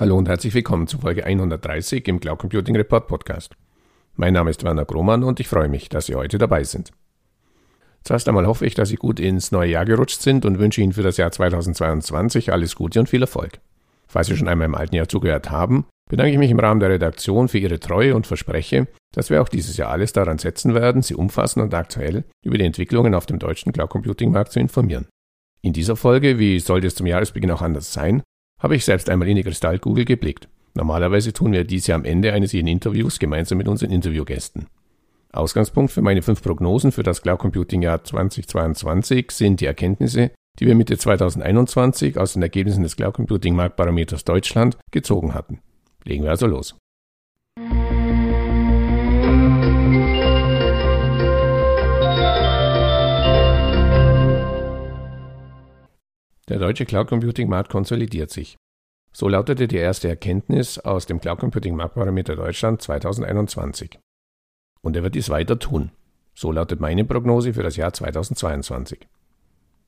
Hallo und herzlich willkommen zu Folge 130 im Cloud Computing Report Podcast. Mein Name ist Werner Grohmann und ich freue mich, dass Sie heute dabei sind. Zuerst einmal hoffe ich, dass Sie gut ins neue Jahr gerutscht sind und wünsche Ihnen für das Jahr 2022 alles Gute und viel Erfolg. Falls Sie schon einmal im alten Jahr zugehört haben, bedanke ich mich im Rahmen der Redaktion für Ihre Treue und verspreche, dass wir auch dieses Jahr alles daran setzen werden, Sie umfassend und aktuell über die Entwicklungen auf dem deutschen Cloud Computing Markt zu informieren. In dieser Folge, wie sollte es zum Jahresbeginn auch anders sein, habe ich selbst einmal in die Kristallkugel geblickt. Normalerweise tun wir dies ja am Ende eines jeden Interviews gemeinsam mit unseren Interviewgästen. Ausgangspunkt für meine fünf Prognosen für das Cloud Computing Jahr 2022 sind die Erkenntnisse, die wir Mitte 2021 aus den Ergebnissen des Cloud Computing Marktbarometers Deutschland gezogen hatten. Legen wir also los. Der deutsche Cloud Computing Markt konsolidiert sich. So lautete die erste Erkenntnis aus dem Cloud Computing Marktparameter Deutschland 2021. Und er wird dies weiter tun. So lautet meine Prognose für das Jahr 2022.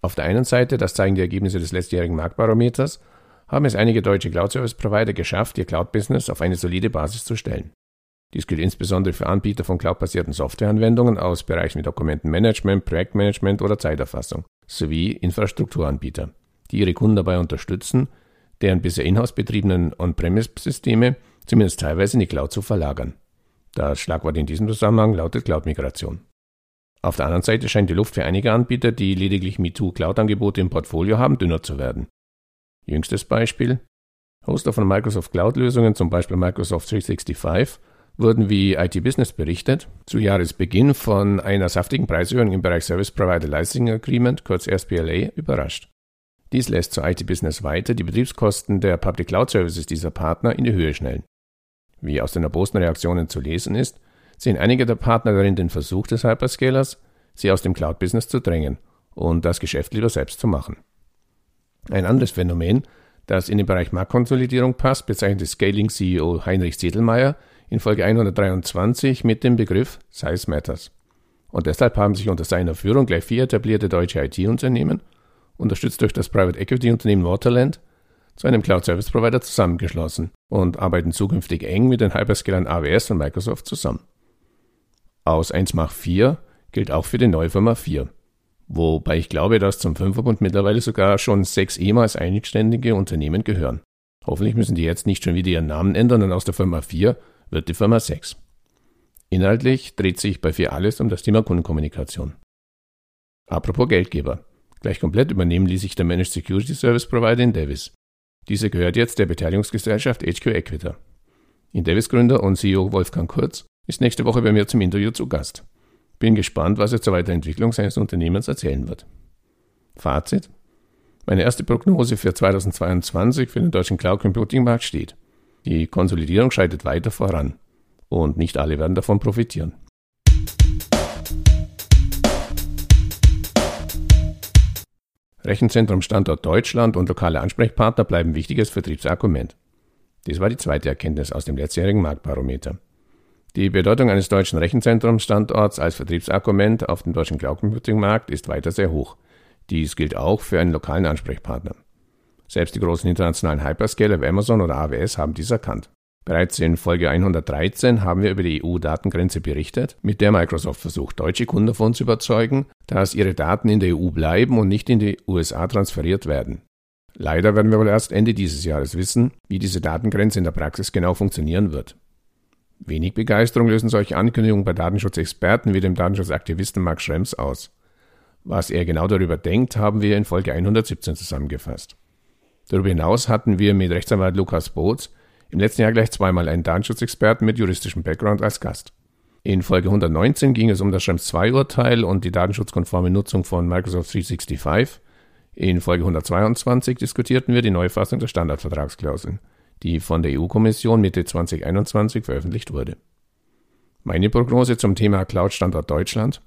Auf der einen Seite, das zeigen die Ergebnisse des letztjährigen Marktbarometers, haben es einige deutsche Cloud-Service-Provider geschafft, ihr Cloud-Business auf eine solide Basis zu stellen. Dies gilt insbesondere für Anbieter von cloudbasierten Softwareanwendungen aus Bereichen wie Dokumentenmanagement, Projektmanagement oder Zeiterfassung sowie Infrastrukturanbieter die ihre Kunden dabei unterstützen, deren bisher in-house betriebenen On-Premise-Systeme zumindest teilweise in die Cloud zu verlagern. Das Schlagwort in diesem Zusammenhang lautet Cloud-Migration. Auf der anderen Seite scheint die Luft für einige Anbieter, die lediglich MeToo-Cloud-Angebote im Portfolio haben, dünner zu werden. Jüngstes Beispiel. Hoster von Microsoft Cloud-Lösungen, zum Beispiel Microsoft 365, wurden wie IT Business berichtet, zu Jahresbeginn von einer saftigen Preiserhöhung im Bereich Service Provider Licensing Agreement, kurz SPLA, überrascht. Dies lässt zur IT-Business weiter die Betriebskosten der Public Cloud Services dieser Partner in die Höhe schnellen. Wie aus den erbosten Reaktionen zu lesen ist, sehen einige der Partner darin den Versuch des Hyperscalers, sie aus dem Cloud-Business zu drängen und das Geschäft lieber selbst zu machen. Ein anderes Phänomen, das in den Bereich Marktkonsolidierung passt, bezeichnet Scaling-CEO Heinrich Ziedelmeier in Folge 123 mit dem Begriff Size Matters. Und deshalb haben sich unter seiner Führung gleich vier etablierte deutsche IT-Unternehmen unterstützt durch das Private Equity Unternehmen Waterland, zu einem Cloud Service Provider zusammengeschlossen und arbeiten zukünftig eng mit den Hyperscalern AWS und Microsoft zusammen. Aus 1 Mach 4 gilt auch für die neue Firma 4. Wobei ich glaube, dass zum Fünferbund mittlerweile sogar schon sechs ehemals eigenständige Unternehmen gehören. Hoffentlich müssen die jetzt nicht schon wieder ihren Namen ändern und aus der Firma 4 wird die Firma 6. Inhaltlich dreht sich bei 4 alles um das Thema Kundenkommunikation. Apropos Geldgeber. Gleich komplett übernehmen ließ sich der Managed Security Service Provider in Davis. Diese gehört jetzt der Beteiligungsgesellschaft HQ Equita. In Davis Gründer und CEO Wolfgang Kurz ist nächste Woche bei mir zum Interview zu Gast. Bin gespannt, was er zur Weiterentwicklung seines Unternehmens erzählen wird. Fazit. Meine erste Prognose für 2022 für den deutschen Cloud Computing Markt steht. Die Konsolidierung schreitet weiter voran. Und nicht alle werden davon profitieren. Rechenzentrum Standort Deutschland und lokale Ansprechpartner bleiben wichtiges Vertriebsargument. Dies war die zweite Erkenntnis aus dem letztjährigen Marktbarometer. Die Bedeutung eines deutschen Rechenzentrumsstandorts als Vertriebsargument auf dem deutschen Cloud Computing Markt ist weiter sehr hoch. Dies gilt auch für einen lokalen Ansprechpartner. Selbst die großen internationalen Hyperscaler wie Amazon oder AWS haben dies erkannt. Bereits in Folge 113 haben wir über die EU-Datengrenze berichtet, mit der Microsoft versucht, deutsche Kunden davon zu überzeugen, dass ihre Daten in der EU bleiben und nicht in die USA transferiert werden. Leider werden wir wohl erst Ende dieses Jahres wissen, wie diese Datengrenze in der Praxis genau funktionieren wird. Wenig Begeisterung lösen solche Ankündigungen bei Datenschutzexperten wie dem Datenschutzaktivisten Mark Schrems aus. Was er genau darüber denkt, haben wir in Folge 117 zusammengefasst. Darüber hinaus hatten wir mit Rechtsanwalt Lukas Boots im letzten Jahr gleich zweimal einen Datenschutzexperten mit juristischem Background als Gast. In Folge 119 ging es um das Schrems 2 Urteil und die datenschutzkonforme Nutzung von Microsoft 365. In Folge 122 diskutierten wir die Neufassung der Standardvertragsklauseln, die von der EU-Kommission Mitte 2021 veröffentlicht wurde. Meine Prognose zum Thema Cloud-Standort Deutschland.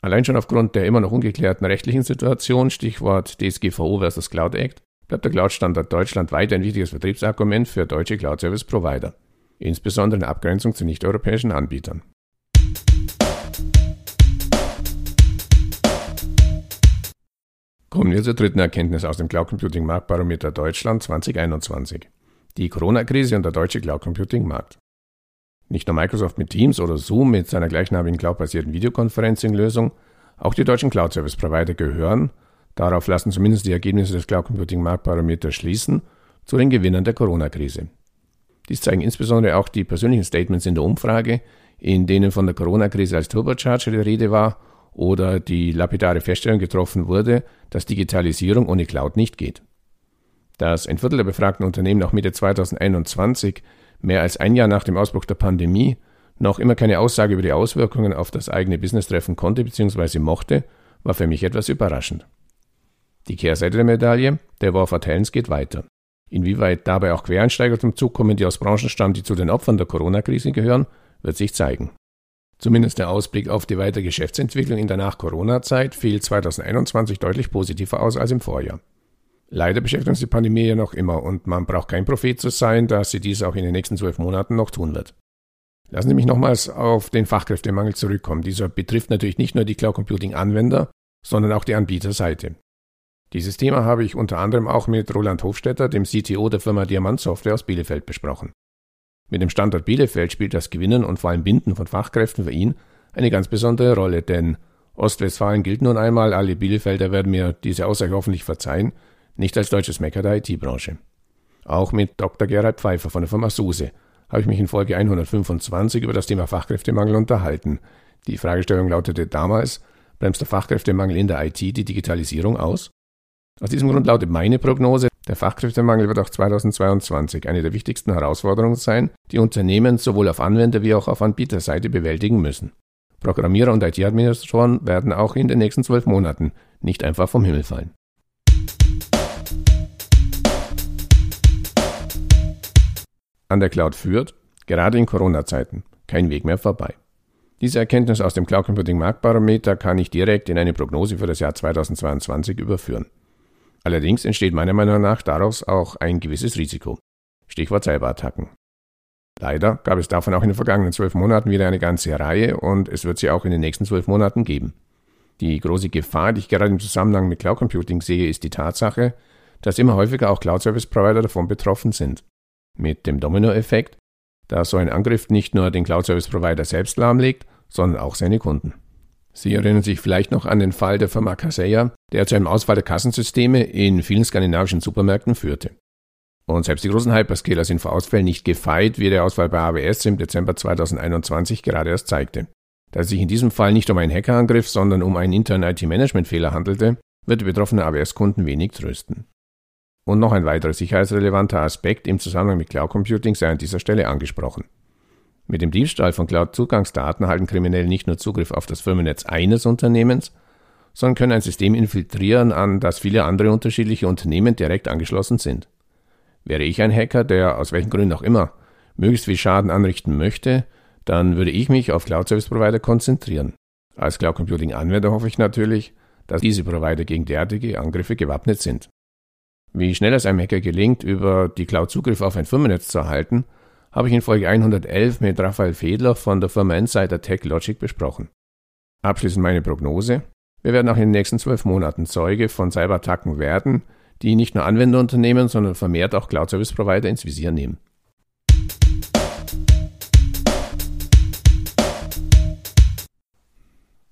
Allein schon aufgrund der immer noch ungeklärten rechtlichen Situation, Stichwort DSGVO versus Cloud Act, bleibt der Cloud-Standort Deutschland weiter ein wichtiges Vertriebsargument für deutsche Cloud-Service-Provider, insbesondere in Abgrenzung zu nicht-europäischen Anbietern. Kommen wir zur dritten Erkenntnis aus dem Cloud Computing Marktbarometer Deutschland 2021. die Corona-Krise und der deutsche Cloud-Computing-Markt. Nicht nur Microsoft mit Teams oder Zoom mit seiner gleichnamigen cloud-basierten Videoconferencing-Lösung, auch die deutschen Cloud-Service-Provider gehören, darauf lassen zumindest die Ergebnisse des Cloud-Computing-Marktparameters schließen, zu den Gewinnern der Corona-Krise. Dies zeigen insbesondere auch die persönlichen Statements in der Umfrage, in denen von der Corona-Krise als Turbocharger die Rede war oder die lapidare Feststellung getroffen wurde, dass Digitalisierung ohne Cloud nicht geht. Dass ein Viertel der befragten Unternehmen auch Mitte 2021, mehr als ein Jahr nach dem Ausbruch der Pandemie, noch immer keine Aussage über die Auswirkungen auf das eigene Business treffen konnte bzw. mochte, war für mich etwas überraschend. Die Kehrseite der Medaille, der War for Talents geht weiter. Inwieweit dabei auch Quereinsteiger zum Zug kommen, die aus Branchen stammen, die zu den Opfern der Corona-Krise gehören, wird sich zeigen. Zumindest der Ausblick auf die weitere Geschäftsentwicklung in der Nach-Corona-Zeit fiel 2021 deutlich positiver aus als im Vorjahr. Leider beschäftigt uns die Pandemie ja noch immer und man braucht kein Prophet zu sein, dass sie dies auch in den nächsten zwölf Monaten noch tun wird. Lassen Sie mich nochmals auf den Fachkräftemangel zurückkommen. Dieser betrifft natürlich nicht nur die Cloud Computing Anwender, sondern auch die Anbieterseite. Dieses Thema habe ich unter anderem auch mit Roland Hofstetter, dem CTO der Firma Diamant Software aus Bielefeld, besprochen. Mit dem Standort Bielefeld spielt das Gewinnen und vor allem Binden von Fachkräften für ihn eine ganz besondere Rolle, denn Ostwestfalen gilt nun einmal, alle Bielefelder werden mir diese Aussage hoffentlich verzeihen, nicht als deutsches Mecker der IT-Branche. Auch mit Dr. Gerhard Pfeiffer von der Firma SUSE habe ich mich in Folge 125 über das Thema Fachkräftemangel unterhalten. Die Fragestellung lautete damals, bremst der Fachkräftemangel in der IT die Digitalisierung aus? Aus diesem Grund lautet meine Prognose, der Fachkräftemangel wird auch 2022 eine der wichtigsten Herausforderungen sein, die Unternehmen sowohl auf Anwender- wie auch auf Anbieterseite bewältigen müssen. Programmierer und IT-Administratoren werden auch in den nächsten zwölf Monaten nicht einfach vom Himmel fallen. An der Cloud führt, gerade in Corona-Zeiten, kein Weg mehr vorbei. Diese Erkenntnis aus dem Cloud Computing Marktbarometer kann ich direkt in eine Prognose für das Jahr 2022 überführen. Allerdings entsteht meiner Meinung nach daraus auch ein gewisses Risiko. Stichwort Cyberattacken. Leider gab es davon auch in den vergangenen zwölf Monaten wieder eine ganze Reihe und es wird sie auch in den nächsten zwölf Monaten geben. Die große Gefahr, die ich gerade im Zusammenhang mit Cloud Computing sehe, ist die Tatsache, dass immer häufiger auch Cloud Service Provider davon betroffen sind. Mit dem Dominoeffekt, da so ein Angriff nicht nur den Cloud Service Provider selbst lahmlegt, sondern auch seine Kunden. Sie erinnern sich vielleicht noch an den Fall der Firma Kaseya, der zu einem Ausfall der Kassensysteme in vielen skandinavischen Supermärkten führte. Und selbst die großen Hyperscaler sind vor Ausfällen nicht gefeit, wie der Ausfall bei AWS im Dezember 2021 gerade erst zeigte. Da es sich in diesem Fall nicht um einen Hackerangriff, sondern um einen internen IT-Management-Fehler handelte, wird die betroffene AWS-Kunden wenig trösten. Und noch ein weiterer sicherheitsrelevanter Aspekt im Zusammenhang mit Cloud Computing sei an dieser Stelle angesprochen. Mit dem Diebstahl von Cloud-Zugangsdaten erhalten Kriminelle nicht nur Zugriff auf das Firmennetz eines Unternehmens, sondern können ein System infiltrieren, an das viele andere unterschiedliche Unternehmen direkt angeschlossen sind. Wäre ich ein Hacker, der aus welchen Gründen auch immer möglichst viel Schaden anrichten möchte, dann würde ich mich auf Cloud Service Provider konzentrieren. Als Cloud Computing Anwender hoffe ich natürlich, dass diese Provider gegen derartige Angriffe gewappnet sind. Wie schnell es einem Hacker gelingt, über die Cloud Zugriff auf ein Firmennetz zu erhalten, habe ich in Folge 111 mit Raphael Fedler von der Firma Insider Tech Logic besprochen. Abschließend meine Prognose. Wir werden auch in den nächsten zwölf Monaten Zeuge von Cyberattacken werden, die nicht nur Anwenderunternehmen, sondern vermehrt auch Cloud-Service-Provider ins Visier nehmen.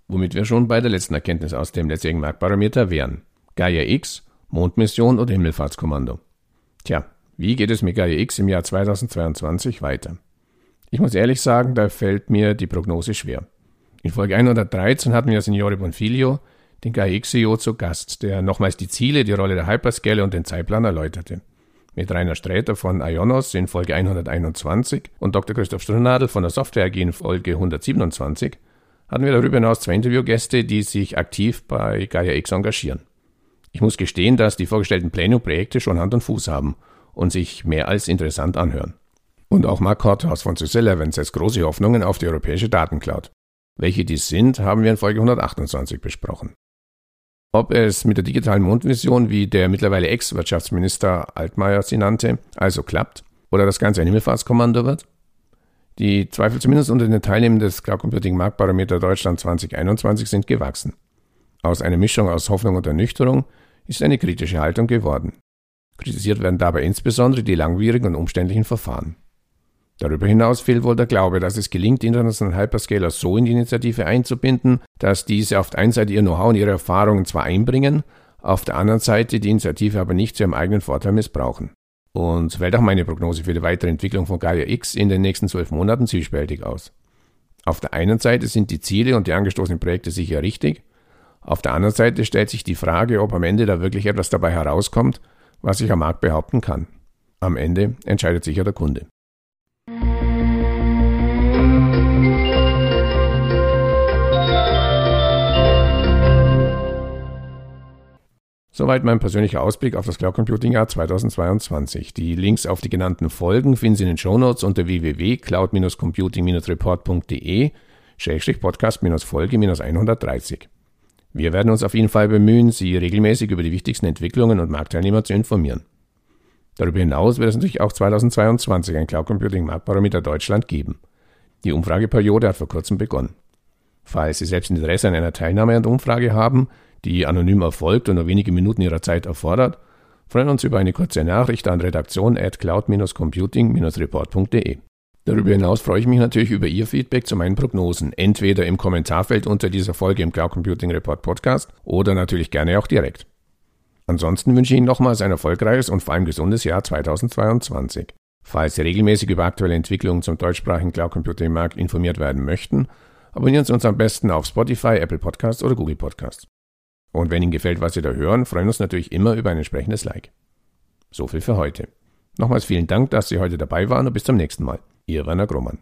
Womit wir schon bei der letzten Erkenntnis aus dem letztjährigen Marktbarometer wären. Gaia X, Mondmission oder Himmelfahrtskommando. Tja, wie geht es mit Gaia X im Jahr 2022 weiter? Ich muss ehrlich sagen, da fällt mir die Prognose schwer. In Folge 113 hatten wir Signore Bonfiglio, den Gaia X CEO, zu Gast, der nochmals die Ziele, die Rolle der Hyperscale und den Zeitplan erläuterte. Mit Rainer Sträter von Ionos in Folge 121 und Dr. Christoph Strunadel von der Software AG in Folge 127 hatten wir darüber hinaus zwei Interviewgäste, die sich aktiv bei Gaia X engagieren. Ich muss gestehen, dass die vorgestellten Pläne und Projekte schon Hand und Fuß haben und sich mehr als interessant anhören. Und auch Mark Korthaus von Sys11 setzt große Hoffnungen auf die europäische Datencloud. Welche dies sind, haben wir in Folge 128 besprochen. Ob es mit der digitalen Mondvision, wie der mittlerweile Ex-Wirtschaftsminister Altmaier sie nannte, also klappt, oder das Ganze ein Himmelfahrtskommando wird? Die Zweifel zumindest unter den Teilnehmern des Cloud Computing Marktbarometer Deutschland 2021 sind gewachsen. Aus einer Mischung aus Hoffnung und Ernüchterung ist eine kritische Haltung geworden. Kritisiert werden dabei insbesondere die langwierigen und umständlichen Verfahren. Darüber hinaus fehlt wohl der Glaube, dass es gelingt, internationale Hyperscaler so in die Initiative einzubinden, dass diese auf der einen Seite ihr Know-how und ihre Erfahrungen zwar einbringen, auf der anderen Seite die Initiative aber nicht zu ihrem eigenen Vorteil missbrauchen. Und fällt auch meine Prognose für die weitere Entwicklung von Gaia X in den nächsten zwölf Monaten zwiespältig aus. Auf der einen Seite sind die Ziele und die angestoßenen Projekte sicher richtig, auf der anderen Seite stellt sich die Frage, ob am Ende da wirklich etwas dabei herauskommt, was sich am Markt behaupten kann. Am Ende entscheidet sicher der Kunde. Soweit mein persönlicher Ausblick auf das Cloud Computing Jahr 2022. Die Links auf die genannten Folgen finden Sie in den Shownotes unter www.cloud-computing-report.de Podcast-Folge 130. Wir werden uns auf jeden Fall bemühen, Sie regelmäßig über die wichtigsten Entwicklungen und Marktteilnehmer zu informieren. Darüber hinaus wird es natürlich auch 2022 ein Cloud Computing Marktbarometer Deutschland geben. Die Umfrageperiode hat vor kurzem begonnen. Falls Sie selbst Interesse an einer Teilnahme an der Umfrage haben, die anonym erfolgt und nur wenige Minuten Ihrer Zeit erfordert, freuen uns über eine kurze Nachricht an redaktion at cloud-computing-report.de. Darüber hinaus freue ich mich natürlich über Ihr Feedback zu meinen Prognosen, entweder im Kommentarfeld unter dieser Folge im Cloud Computing Report Podcast oder natürlich gerne auch direkt. Ansonsten wünsche ich Ihnen nochmals ein erfolgreiches und vor allem gesundes Jahr 2022. Falls Sie regelmäßig über aktuelle Entwicklungen zum deutschsprachigen Cloud Computing Markt informiert werden möchten, abonnieren Sie uns am besten auf Spotify, Apple Podcasts oder Google Podcasts. Und wenn Ihnen gefällt, was Sie da hören, freuen wir uns natürlich immer über ein entsprechendes Like. So viel für heute. Nochmals vielen Dank, dass Sie heute dabei waren und bis zum nächsten Mal. Ihr Werner Grummann.